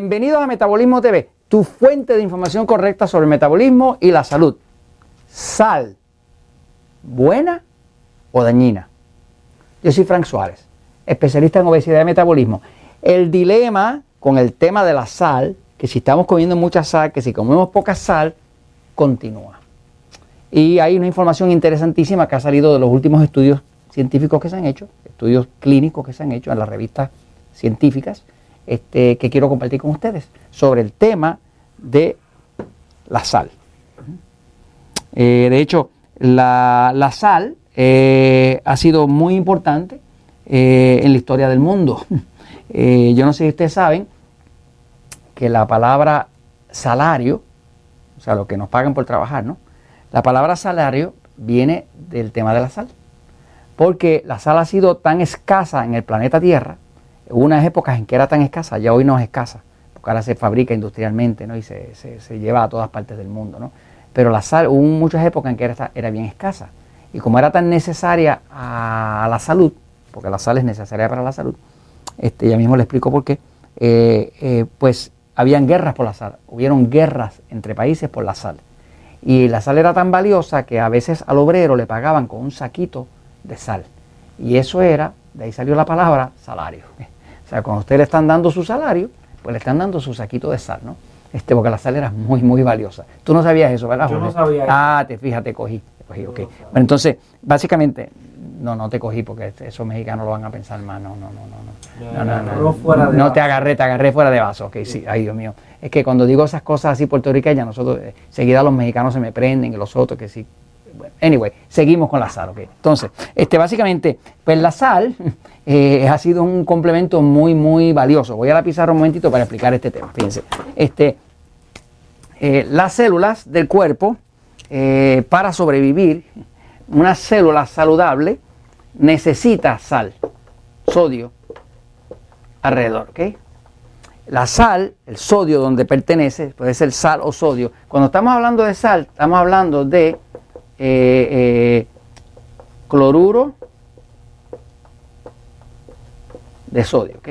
Bienvenidos a Metabolismo TV, tu fuente de información correcta sobre el metabolismo y la salud. Sal, ¿buena o dañina? Yo soy Frank Suárez, especialista en obesidad y metabolismo. El dilema con el tema de la sal, que si estamos comiendo mucha sal, que si comemos poca sal, continúa. Y hay una información interesantísima que ha salido de los últimos estudios científicos que se han hecho, estudios clínicos que se han hecho en las revistas científicas, este, que quiero compartir con ustedes sobre el tema de la sal. Eh, de hecho, la, sal eh, ha sido muy importante eh, en la historia del mundo. yo no sé si ustedes saben que la palabra salario, o sea, lo que nos pagan por trabajar, ¿no? La palabra salario viene del tema de la sal. Porque la sal ha sido tan escasa en el planeta Tierra Hubo unas épocas en que era tan escasa, ya hoy no es escasa, porque ahora se fabrica industrialmente ¿no? y se, lleva a todas partes del mundo. ¿no? Pero la sal, hubo muchas épocas en que era, era bien escasa. Y como era tan necesaria a, la salud, porque la sal es necesaria para la salud, este, ya mismo le explico por qué, eh, eh, pues habían guerras por la sal, hubieron guerras entre países por la sal. Y la sal era tan valiosa que a veces al obrero le pagaban con un saquito de sal. Y eso era, de ahí salió la palabra salario. O sea, cuando usted le están dando su salario, pues le están dando su saquito de sal, ¿no? Este, porque la sal era muy, muy valiosa. Tú no sabías eso, ¿verdad? Yo no sabía Ah, te fijas, te cogí. Te cogí okay. Bueno, entonces, básicamente, no, no te cogí porque esos mexicanos lo van a pensar más. No, no, no, no. No, no, no, no, no te agarré, te agarré fuera de vaso. Ok, sí, ay Dios mío. Es que cuando digo esas cosas así puertorriqueñas, nosotros, eh, seguida los mexicanos se me prenden y los otros que sí. Bueno, anyway, seguimos con la sal, ok. Entonces, este, básicamente, pues la sal eh, ha sido un complemento muy, muy valioso. Voy a la pizarra un momentito para explicar este tema. Fíjense, este, eh, las células del cuerpo, eh, para sobrevivir, una célula saludable necesita sal, sodio, alrededor. ¿okay? La sal, el sodio donde pertenece, puede ser sal o sodio. Cuando estamos hablando de sal, estamos hablando de cloruro de sodio. ¿ok?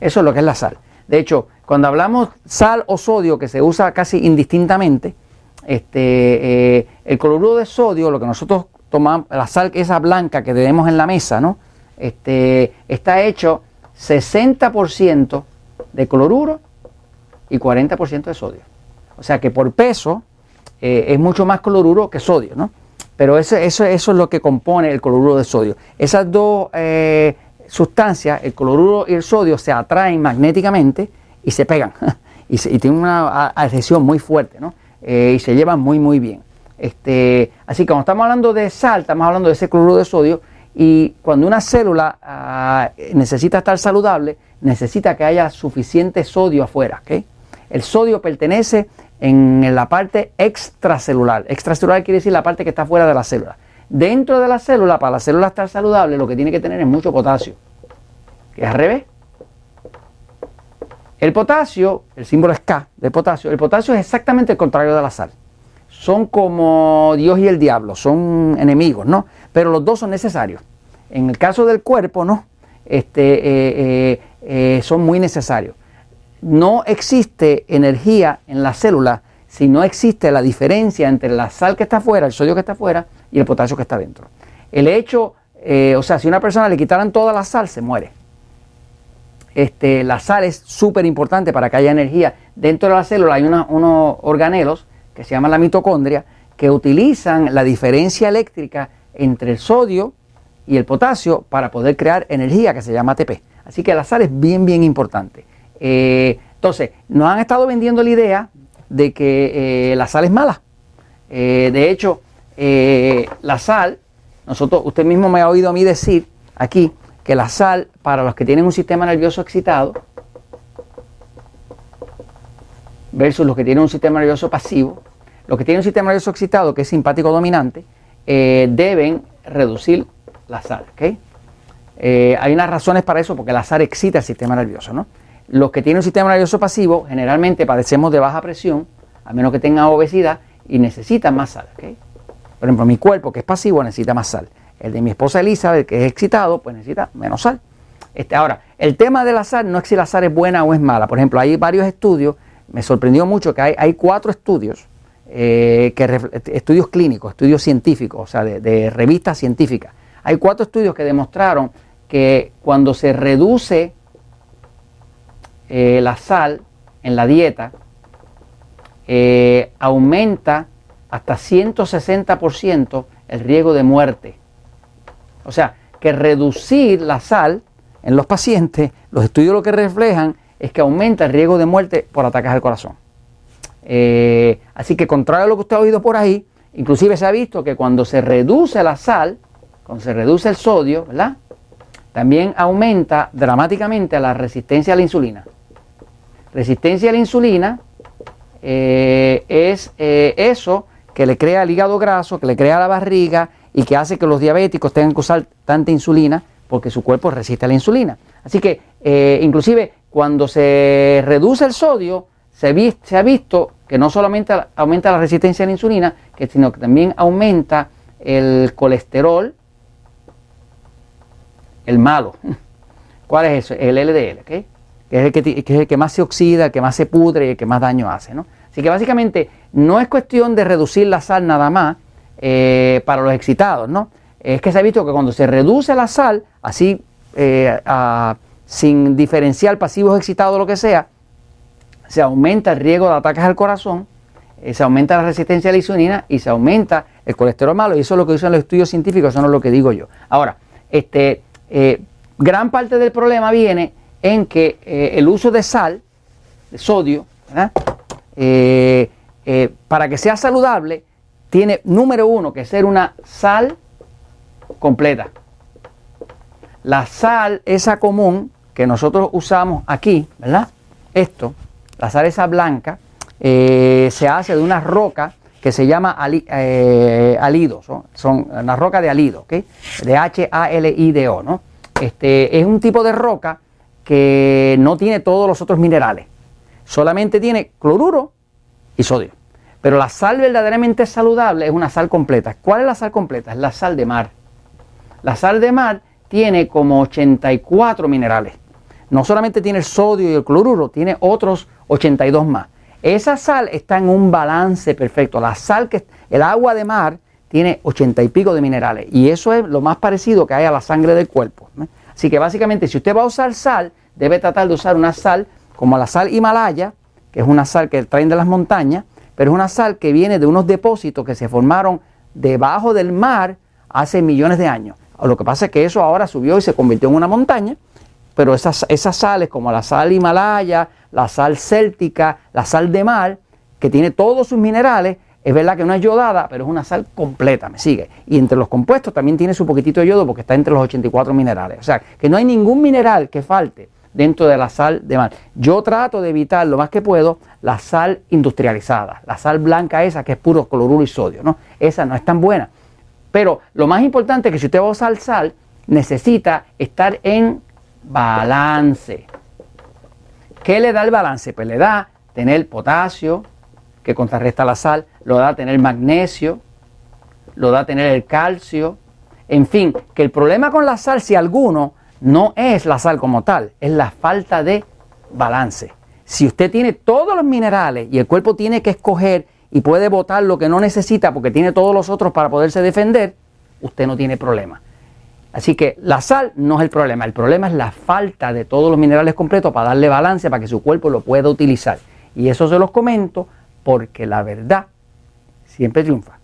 Eso es lo que es la sal. De hecho, cuando hablamos sal o sodio, que se usa casi indistintamente, este, eh, el cloruro de sodio, lo que nosotros tomamos, la sal esa blanca que tenemos en la mesa, ¿no? Este, está hecho 60% de cloruro y 40% de sodio. O sea que por peso eh, es mucho más cloruro que sodio, ¿no? Pero eso, eso, eso es lo que compone el cloruro de sodio. Esas dos eh, sustancias, el cloruro y el sodio, se atraen magnéticamente y se pegan. y, tienen una adhesión muy fuerte, ¿no? Eh, y se llevan muy, muy bien. Este, así que cuando estamos hablando de sal, estamos hablando de ese cloruro de sodio. Y cuando una célula ah, necesita estar saludable, necesita que haya suficiente sodio afuera. El sodio pertenece en la parte extracelular. Extracelular quiere decir la parte que está fuera de la célula. Dentro de la célula, para la célula estar saludable, lo que tiene que tener es mucho potasio. Que es al revés. El potasio, el símbolo es K de potasio, el potasio es exactamente el contrario de la sal. Son como Dios y el diablo, son enemigos, ¿no? Pero los dos son necesarios. En el caso del cuerpo, ¿no? Este, eh, eh, eh, son muy necesarios no existe energía en la célula si no existe la diferencia entre la sal que está afuera, el sodio que está afuera y el potasio que está dentro. El hecho, eh, o sea, si a una persona le quitaran toda la sal, se muere. Este, la sal es súper importante para que haya energía. Dentro de la célula hay unos organelos que se llaman la mitocondria que utilizan la diferencia eléctrica entre el sodio y el potasio para poder crear energía que se llama ATP. Así que la sal es bien, bien importante. Eh, entonces, nos han estado vendiendo la idea de que eh, la sal es mala. Eh, de hecho, la sal, nosotros, usted mismo me ha oído a mí decir aquí que la sal, para los que tienen un sistema nervioso excitado, versus los que tienen un sistema nervioso pasivo, los que tienen un sistema nervioso excitado, que es simpático dominante, deben reducir la sal. hay unas razones para eso, porque la sal excita el sistema nervioso, ¿no? Los que tienen un sistema nervioso pasivo generalmente padecemos de baja presión, a menos que tengan obesidad, y necesitan más sal. Por ejemplo, mi cuerpo que es pasivo necesita más sal. El de mi esposa Elizabeth, que es excitado, pues necesita menos sal. Este, ahora, el tema de la sal no es si la sal es buena o es mala. Por ejemplo, hay varios estudios, me sorprendió mucho que hay, cuatro estudios, eh, que, estudios clínicos, estudios científicos, o sea, de, revistas científicas. Hay cuatro estudios que demostraron que cuando se reduce eh, la sal en la dieta, eh, aumenta hasta 160% el riesgo de muerte. O sea, que reducir la sal en los pacientes, los estudios lo que reflejan es que aumenta el riesgo de muerte por ataques al corazón. Eh, así que contrario a lo que usted ha oído por ahí, inclusive se ha visto que cuando se reduce la sal, cuando se reduce el sodio, ¿verdad? También aumenta dramáticamente la resistencia a la insulina. Resistencia a la insulina eh, es eh, eso que le crea el hígado graso, que le crea la barriga y que hace que los diabéticos tengan que usar tanta insulina porque su cuerpo resiste a la insulina. Así que eh, inclusive cuando se reduce el sodio, se, se, ha visto que no solamente aumenta la resistencia a la insulina, sino que también aumenta el colesterol, el malo. ¿Cuál es eso? El LDL, que, es el que, es el que más se oxida, el que más se pudre y el que más daño hace. ¿no? Así que básicamente no es cuestión de reducir la sal nada más eh, para los excitados, ¿no? Es que se ha visto que cuando se reduce la sal, así eh, sin diferencial pasivos excitados o lo que sea, se aumenta el riesgo de ataques al corazón, eh, se aumenta la resistencia a la insulina y se aumenta el colesterol malo. Y eso es lo que dicen los estudios científicos, eso no es lo que digo yo. Ahora, este, gran parte del problema viene en que el uso de sal, de sodio. Eh, eh, para que sea saludable, tiene número uno que ser una sal completa. La sal esa común que nosotros usamos aquí, ¿verdad? Esto, la sal esa blanca, eh, se hace de una roca que se llama alido, son, una roca de alido, ¿ok? De H-A-L-I-D-O, ¿no? Este, es un tipo de roca que no tiene todos los otros minerales solamente tiene cloruro y sodio. Pero la sal verdaderamente saludable es una sal completa. ¿Cuál es la sal completa? Es la sal de mar. La sal de mar tiene como 84 minerales. No solamente tiene el sodio y el cloruro, tiene otros 82 más. Esa sal está en un balance perfecto. La sal que el agua de mar tiene 80 y pico de minerales y eso es lo más parecido que hay a la sangre del cuerpo. Así que básicamente si usted va a usar sal, debe tratar de usar una sal como la sal Himalaya, que es una sal que traen de las montañas, pero es una sal que viene de unos depósitos que se formaron debajo del mar hace millones de años. Lo que pasa es que eso ahora subió y se convirtió en una montaña, pero esas, esas sales como la sal Himalaya, la sal céltica, la sal de mar, que tiene todos sus minerales, es verdad que no es yodada, pero es una sal completa, me sigue. Y entre los compuestos también tiene su poquitito de yodo porque está entre los 84 minerales. O sea, que no hay ningún mineral que falte dentro de la sal de mar. Yo trato de evitar lo más que puedo la sal industrializada, la sal blanca esa que es puro cloruro y sodio, ¿no? Esa no es tan buena. Pero lo más importante es que si usted va a usar sal, necesita estar en balance. ¿Qué le da el balance? Pues le da tener potasio, que contrarresta la sal, lo da tener magnesio, lo da tener el calcio, en fin, que el problema con la sal, si alguno, no es la sal como tal, es la falta de balance. Si usted tiene todos los minerales y el cuerpo tiene que escoger y puede botar lo que no necesita porque tiene todos los otros para poderse defender, usted no tiene problema. Así que la sal no es el problema, el problema es la falta de todos los minerales completos para darle balance para que su cuerpo lo pueda utilizar. Y eso se los comento porque la verdad siempre triunfa.